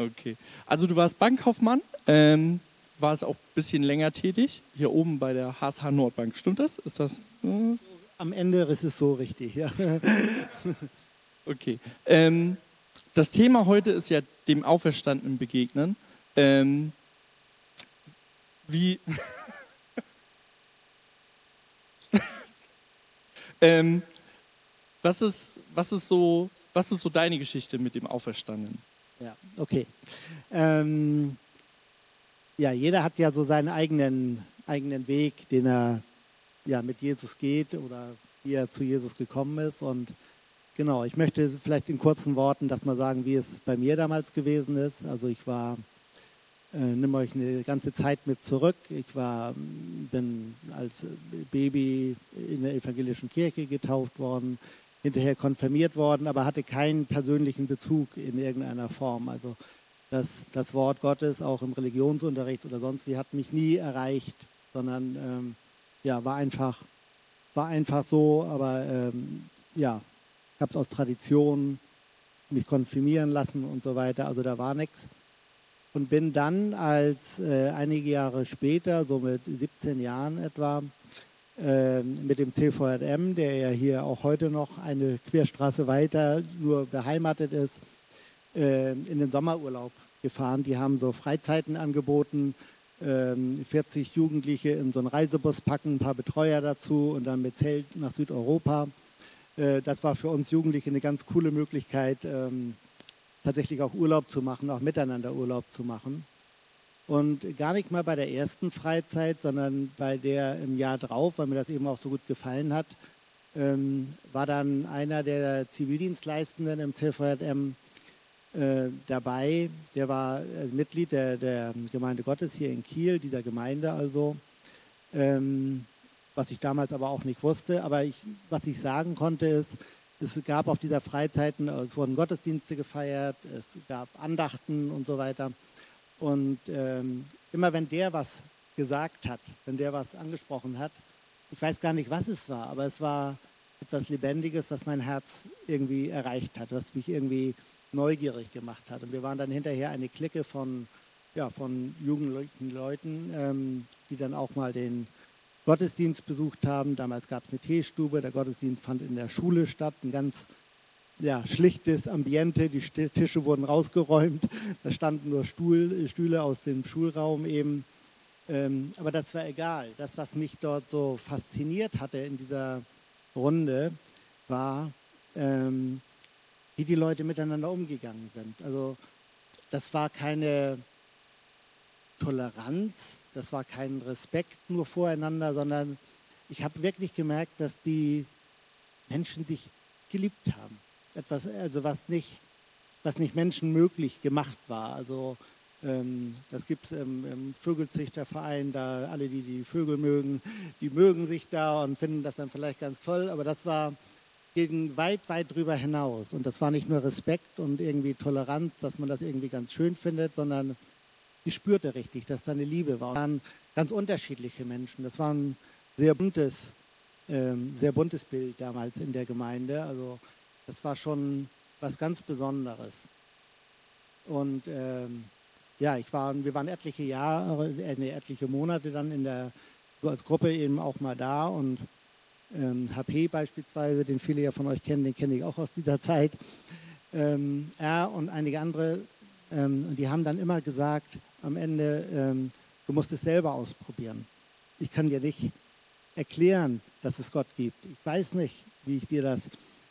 Okay. Also du warst Bankkaufmann, ähm, warst auch ein bisschen länger tätig, hier oben bei der HSH Nordbank. Stimmt das? Ist das? äh, Am Ende ist es so richtig, ja. *laughs* Okay. Ähm, das Thema heute ist ja dem Auferstandenen begegnen. Ähm, wie. *laughs* ähm, was, ist, was, ist so, was ist so deine Geschichte mit dem Auferstandenen? Ja, okay. Ähm, ja, jeder hat ja so seinen eigenen, eigenen Weg, den er ja, mit Jesus geht oder wie er zu Jesus gekommen ist. Und genau, ich möchte vielleicht in kurzen Worten das mal sagen, wie es bei mir damals gewesen ist. Also ich war, äh, nimm euch eine ganze Zeit mit zurück. Ich war, bin als Baby in der evangelischen Kirche getauft worden, hinterher konfirmiert worden, aber hatte keinen persönlichen Bezug in irgendeiner Form. Also das, das Wort Gottes auch im Religionsunterricht oder sonst wie hat mich nie erreicht, sondern ähm, ja, war einfach, war einfach so, aber ähm, ja, ich habe es aus Tradition mich konfirmieren lassen und so weiter, also da war nichts. Und bin dann als äh, einige Jahre später, so mit 17 Jahren etwa, äh, mit dem CVM, der ja hier auch heute noch eine Querstraße weiter nur beheimatet ist, äh, in den Sommerurlaub gefahren. Die haben so Freizeiten angeboten, ähm, 40 Jugendliche in so einen Reisebus packen, ein paar Betreuer dazu und dann mit Zelt nach Südeuropa. Äh, das war für uns Jugendliche eine ganz coole Möglichkeit, ähm, tatsächlich auch Urlaub zu machen, auch miteinander Urlaub zu machen. Und gar nicht mal bei der ersten Freizeit, sondern bei der im Jahr drauf, weil mir das eben auch so gut gefallen hat, ähm, war dann einer der Zivildienstleistenden im CVM äh, dabei. Der war äh, Mitglied der, der Gemeinde Gottes hier in Kiel, dieser Gemeinde also. Ähm, was ich damals aber auch nicht wusste. Aber ich, was ich sagen konnte, ist, es gab auf dieser Freizeiten, es wurden Gottesdienste gefeiert, es gab Andachten und so weiter. Und ähm, immer wenn der was gesagt hat, wenn der was angesprochen hat, ich weiß gar nicht, was es war, aber es war etwas Lebendiges, was mein Herz irgendwie erreicht hat, was mich irgendwie neugierig gemacht hat. Und wir waren dann hinterher eine Clique von, ja, von jugendlichen Leuten, ähm, die dann auch mal den Gottesdienst besucht haben. Damals gab es eine Teestube, der Gottesdienst fand in der Schule statt, ein ganz ja, schlichtes Ambiente, die Tische wurden rausgeräumt, da standen nur Stuhl, Stühle aus dem Schulraum eben. Ähm, aber das war egal. Das, was mich dort so fasziniert hatte in dieser Runde, war, ähm, wie die Leute miteinander umgegangen sind. Also das war keine Toleranz, das war kein Respekt nur voreinander, sondern ich habe wirklich gemerkt, dass die Menschen sich geliebt haben. Etwas, also was nicht, was nicht menschenmöglich gemacht war. Also ähm, das gibt es im, im Vögelzüchterverein, da alle, die die Vögel mögen, die mögen sich da und finden das dann vielleicht ganz toll, aber das war ging weit, weit drüber hinaus. Und das war nicht nur Respekt und irgendwie Toleranz, dass man das irgendwie ganz schön findet, sondern ich spürte richtig, dass da eine Liebe war. Es waren ganz unterschiedliche Menschen. Das war ein sehr buntes, ähm, sehr buntes Bild damals in der Gemeinde. Also das war schon was ganz Besonderes. Und ähm, ja, ich war, wir waren etliche Jahre, äh, etliche Monate dann in der als Gruppe eben auch mal da und ähm, HP beispielsweise, den viele ja von euch kennen, den kenne ich auch aus dieser Zeit. ähm, er und einige andere, ähm, die haben dann immer gesagt, am Ende, ähm, du musst es selber ausprobieren. Ich kann dir nicht erklären, dass es Gott gibt. Ich weiß nicht, wie ich dir das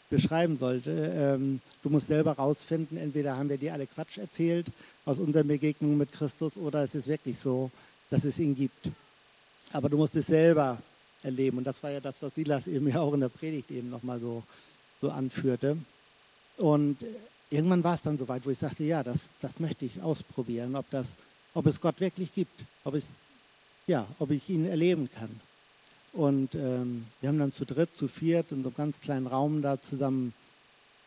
beschreiben sollte. Ähm, du musst selber rausfinden, entweder haben wir dir alle Quatsch erzählt aus unseren Begegnungen mit Christus oder es ist wirklich so, dass es ihn gibt. Aber du musst es selber erleben. Und das war ja das, was Silas eben ja auch in der Predigt eben nochmal so, so anführte. Und irgendwann war es dann soweit, wo ich sagte, ja, das, das möchte ich ausprobieren, ob, das, ob es Gott wirklich gibt, ob, es, ja, ob ich ihn erleben kann. Und ähm, wir haben dann zu dritt, zu viert in so einem ganz kleinen Raum da zusammen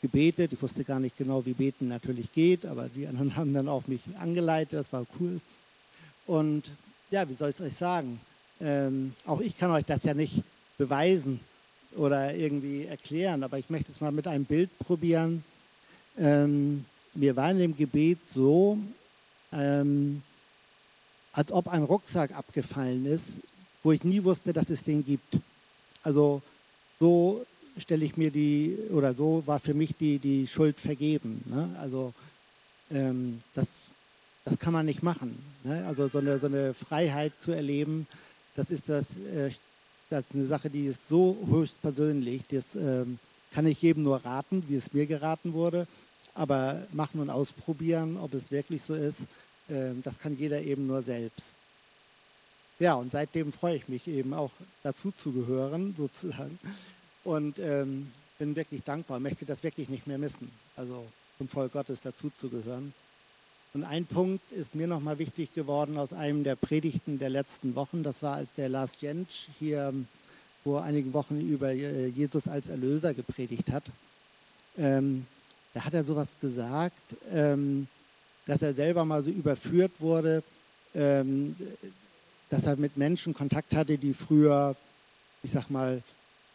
gebetet. Ich wusste gar nicht genau, wie Beten natürlich geht, aber die anderen *laughs* haben dann auch mich angeleitet, das war cool. Und ja, wie soll ich es euch sagen? Ähm, auch ich kann euch das ja nicht beweisen oder irgendwie erklären, aber ich möchte es mal mit einem Bild probieren. Ähm, mir war in dem Gebet so, ähm, als ob ein Rucksack abgefallen ist, wo ich nie wusste, dass es den gibt. Also so stelle ich mir die, oder so war für mich die, die Schuld vergeben. Ne? Also ähm, das, das kann man nicht machen. Ne? Also so eine, so eine Freiheit zu erleben, das ist das, äh, das eine Sache, die ist so höchst persönlich. Das ähm, kann ich jedem nur raten, wie es mir geraten wurde. Aber machen und ausprobieren, ob es wirklich so ist, äh, das kann jeder eben nur selbst. Ja, und seitdem freue ich mich eben auch dazu zu gehören, sozusagen. Und ähm, bin wirklich dankbar, möchte das wirklich nicht mehr missen, also zum Volk Gottes gehören. Und ein Punkt ist mir nochmal wichtig geworden aus einem der Predigten der letzten Wochen. Das war, als der Lars Jentsch hier vor einigen Wochen über äh, Jesus als Erlöser gepredigt hat. Ähm, da hat er sowas gesagt, ähm, dass er selber mal so überführt wurde, ähm, dass er mit Menschen Kontakt hatte, die früher, ich sag mal,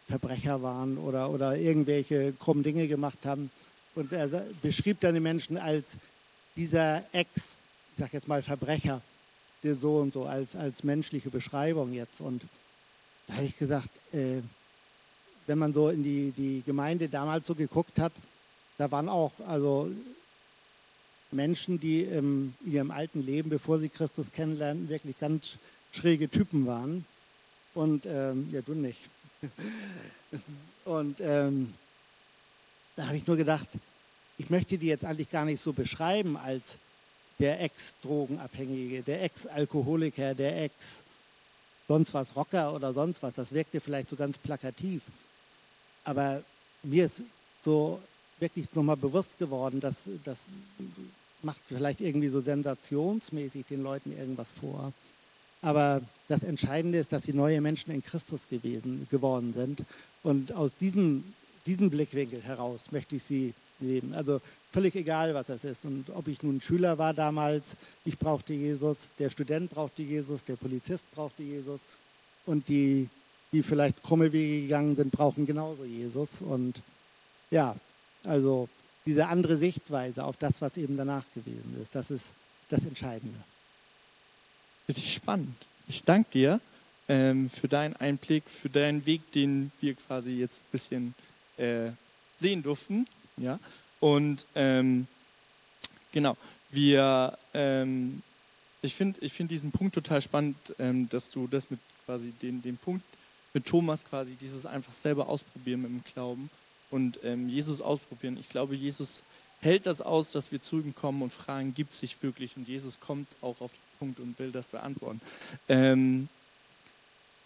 Verbrecher waren oder, oder irgendwelche krummen Dinge gemacht haben. Und er beschrieb dann die Menschen als dieser Ex, ich sag jetzt mal Verbrecher, der so und so als, als menschliche Beschreibung jetzt. Und da habe ich gesagt, äh, wenn man so in die, die Gemeinde damals so geguckt hat, da waren auch also Menschen, die in ihrem alten Leben, bevor sie Christus kennenlernten, wirklich ganz schräge Typen waren. Und ähm, ja, du nicht. *laughs* Und ähm, da habe ich nur gedacht, ich möchte die jetzt eigentlich gar nicht so beschreiben als der Ex-Drogenabhängige, der Ex-Alkoholiker, der Ex- sonst was Rocker oder sonst was. Das wirkte vielleicht so ganz plakativ. Aber mir ist so wirklich nochmal bewusst geworden, dass das macht vielleicht irgendwie so sensationsmäßig den Leuten irgendwas vor. Aber das Entscheidende ist, dass sie neue Menschen in Christus gewesen, geworden sind. Und aus diesem, diesem Blickwinkel heraus möchte ich sie leben. Also völlig egal, was das ist. Und ob ich nun Schüler war damals, ich brauchte Jesus, der Student brauchte Jesus, der Polizist brauchte Jesus. Und die, die vielleicht krumme Wege gegangen sind, brauchen genauso Jesus. Und ja, also diese andere Sichtweise auf das, was eben danach gewesen ist, das ist das Entscheidende. Richtig spannend. Ich danke dir ähm, für deinen Einblick, für deinen Weg, den wir quasi jetzt ein bisschen äh, sehen durften. Ja? Und ähm, genau, wir, ähm, ich finde ich find diesen Punkt total spannend, ähm, dass du das mit quasi den, den Punkt mit Thomas quasi, dieses einfach selber ausprobieren mit dem Glauben und ähm, Jesus ausprobieren. Ich glaube, Jesus hält das aus, dass wir zu ihm kommen und fragen, gibt es sich wirklich? Und Jesus kommt auch auf den Punkt und will, dass wir antworten. Ähm,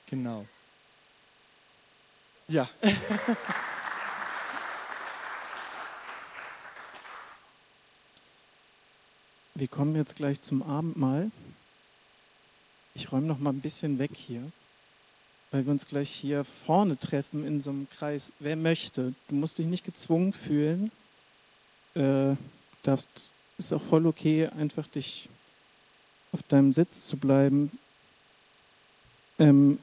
genau. Ja. *laughs* Wir kommen jetzt gleich zum Abendmahl. Ich räume noch mal ein bisschen weg hier, weil wir uns gleich hier vorne treffen in so einem Kreis. Wer möchte, du musst dich nicht gezwungen fühlen. Äh, darfst, ist auch voll okay, einfach dich auf deinem Sitz zu bleiben. Ähm,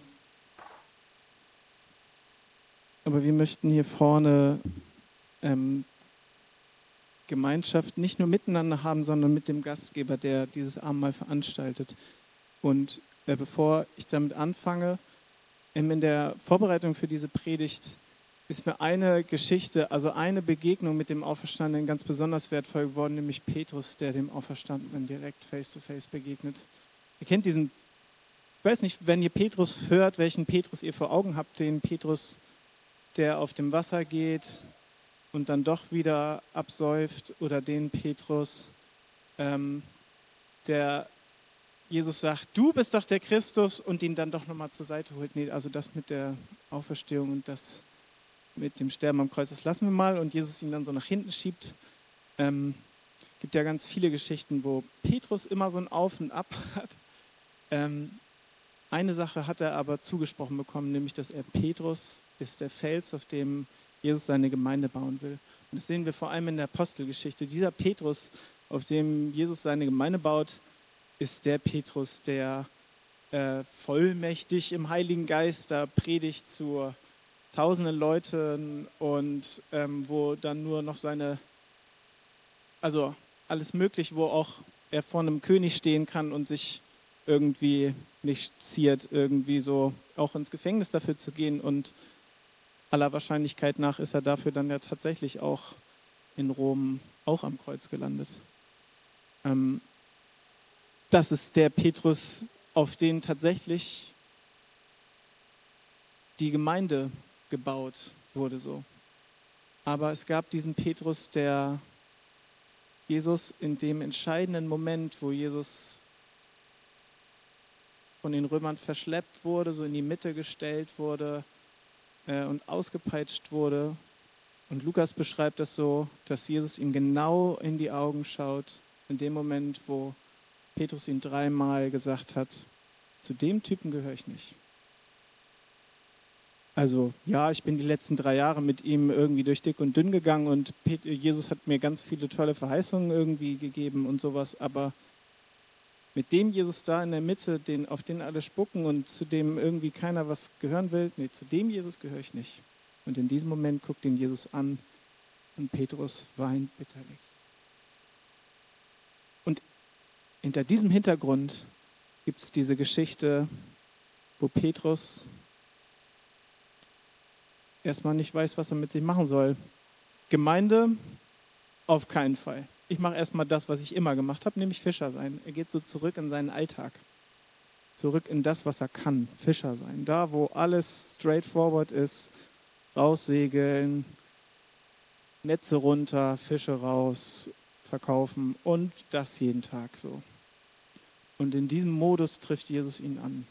aber wir möchten hier vorne ähm, Gemeinschaft nicht nur miteinander haben, sondern mit dem Gastgeber, der dieses Abendmahl veranstaltet. Und äh, bevor ich damit anfange, ähm, in der Vorbereitung für diese Predigt ist mir eine Geschichte, also eine Begegnung mit dem Auferstandenen ganz besonders wertvoll geworden, nämlich Petrus, der dem Auferstandenen direkt face-to-face begegnet. Ihr kennt diesen, ich weiß nicht, wenn ihr Petrus hört, welchen Petrus ihr vor Augen habt, den Petrus, der auf dem Wasser geht und dann doch wieder absäuft, oder den Petrus, ähm, der Jesus sagt, du bist doch der Christus und ihn dann doch nochmal zur Seite holt. Nee, also das mit der Auferstehung und das mit dem Sterben am Kreuz, das lassen wir mal und Jesus ihn dann so nach hinten schiebt. Ähm, gibt ja ganz viele Geschichten, wo Petrus immer so ein Auf und Ab hat. Ähm, eine Sache hat er aber zugesprochen bekommen, nämlich dass er Petrus ist der Fels, auf dem Jesus seine Gemeinde bauen will. Und das sehen wir vor allem in der Apostelgeschichte. Dieser Petrus, auf dem Jesus seine Gemeinde baut, ist der Petrus, der äh, vollmächtig im Heiligen Geist da predigt zur tausende Leute und ähm, wo dann nur noch seine, also alles möglich, wo auch er vor einem König stehen kann und sich irgendwie nicht ziert, irgendwie so auch ins Gefängnis dafür zu gehen und aller Wahrscheinlichkeit nach ist er dafür dann ja tatsächlich auch in Rom auch am Kreuz gelandet. Ähm, das ist der Petrus, auf den tatsächlich die Gemeinde gebaut wurde so. Aber es gab diesen Petrus, der Jesus in dem entscheidenden Moment, wo Jesus von den Römern verschleppt wurde, so in die Mitte gestellt wurde äh, und ausgepeitscht wurde. Und Lukas beschreibt das so, dass Jesus ihm genau in die Augen schaut, in dem Moment, wo Petrus ihm dreimal gesagt hat, zu dem Typen gehöre ich nicht. Also ja, ich bin die letzten drei Jahre mit ihm irgendwie durch dick und dünn gegangen und Jesus hat mir ganz viele tolle Verheißungen irgendwie gegeben und sowas, aber mit dem Jesus da in der Mitte, den, auf den alle spucken und zu dem irgendwie keiner was gehören will, nee, zu dem Jesus gehöre ich nicht. Und in diesem Moment guckt ihn Jesus an und Petrus weint bitterlich. Und hinter diesem Hintergrund gibt es diese Geschichte, wo Petrus erstmal nicht weiß, was er mit sich machen soll. Gemeinde auf keinen Fall. Ich mache erstmal das, was ich immer gemacht habe, nämlich Fischer sein. Er geht so zurück in seinen Alltag. Zurück in das, was er kann, Fischer sein. Da, wo alles straightforward ist, raussegeln, Netze runter, Fische raus, verkaufen und das jeden Tag so. Und in diesem Modus trifft Jesus ihn an.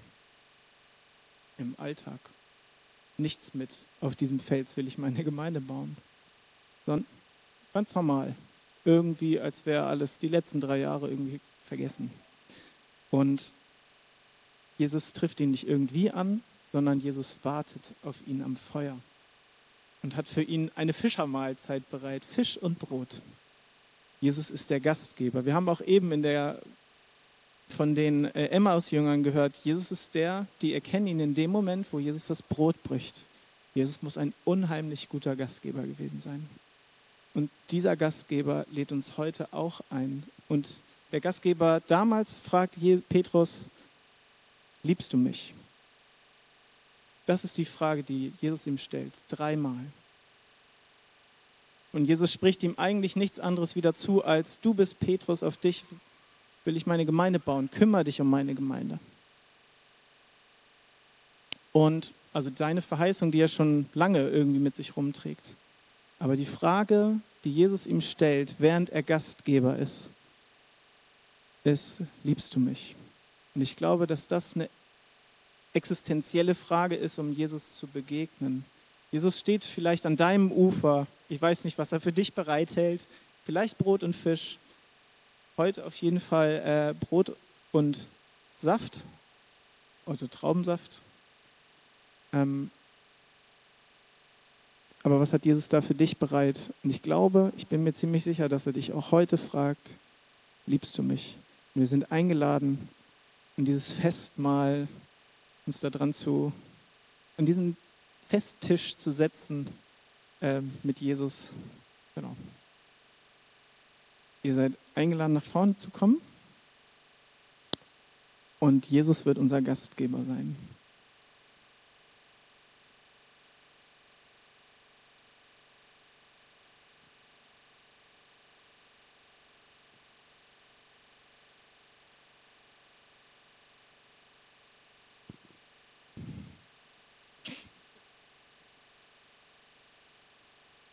Im Alltag nichts mit. Auf diesem Fels will ich meine Gemeinde bauen. Sondern ganz normal. Irgendwie, als wäre alles die letzten drei Jahre irgendwie vergessen. Und Jesus trifft ihn nicht irgendwie an, sondern Jesus wartet auf ihn am Feuer und hat für ihn eine Fischermahlzeit bereit, Fisch und Brot. Jesus ist der Gastgeber. Wir haben auch eben in der von den äh, Emmaus-Jüngern gehört, Jesus ist der, die erkennen ihn in dem Moment, wo Jesus das Brot bricht. Jesus muss ein unheimlich guter Gastgeber gewesen sein. Und dieser Gastgeber lädt uns heute auch ein. Und der Gastgeber damals fragt Petrus, liebst du mich? Das ist die Frage, die Jesus ihm stellt, dreimal. Und Jesus spricht ihm eigentlich nichts anderes wieder zu, als du bist Petrus, auf dich will ich meine Gemeinde bauen. Kümmere dich um meine Gemeinde. Und also deine Verheißung, die er schon lange irgendwie mit sich rumträgt. Aber die Frage, die Jesus ihm stellt, während er Gastgeber ist, ist, liebst du mich? Und ich glaube, dass das eine existenzielle Frage ist, um Jesus zu begegnen. Jesus steht vielleicht an deinem Ufer. Ich weiß nicht, was er für dich bereithält. Vielleicht Brot und Fisch heute auf jeden Fall äh, Brot und Saft, also Traubensaft. Ähm, aber was hat Jesus da für dich bereit? Und ich glaube, ich bin mir ziemlich sicher, dass er dich auch heute fragt, liebst du mich? Und wir sind eingeladen, in dieses Festmahl uns da dran zu, an diesen Festtisch zu setzen äh, mit Jesus. Genau. Ihr seid eingeladen, nach vorne zu kommen. Und Jesus wird unser Gastgeber sein.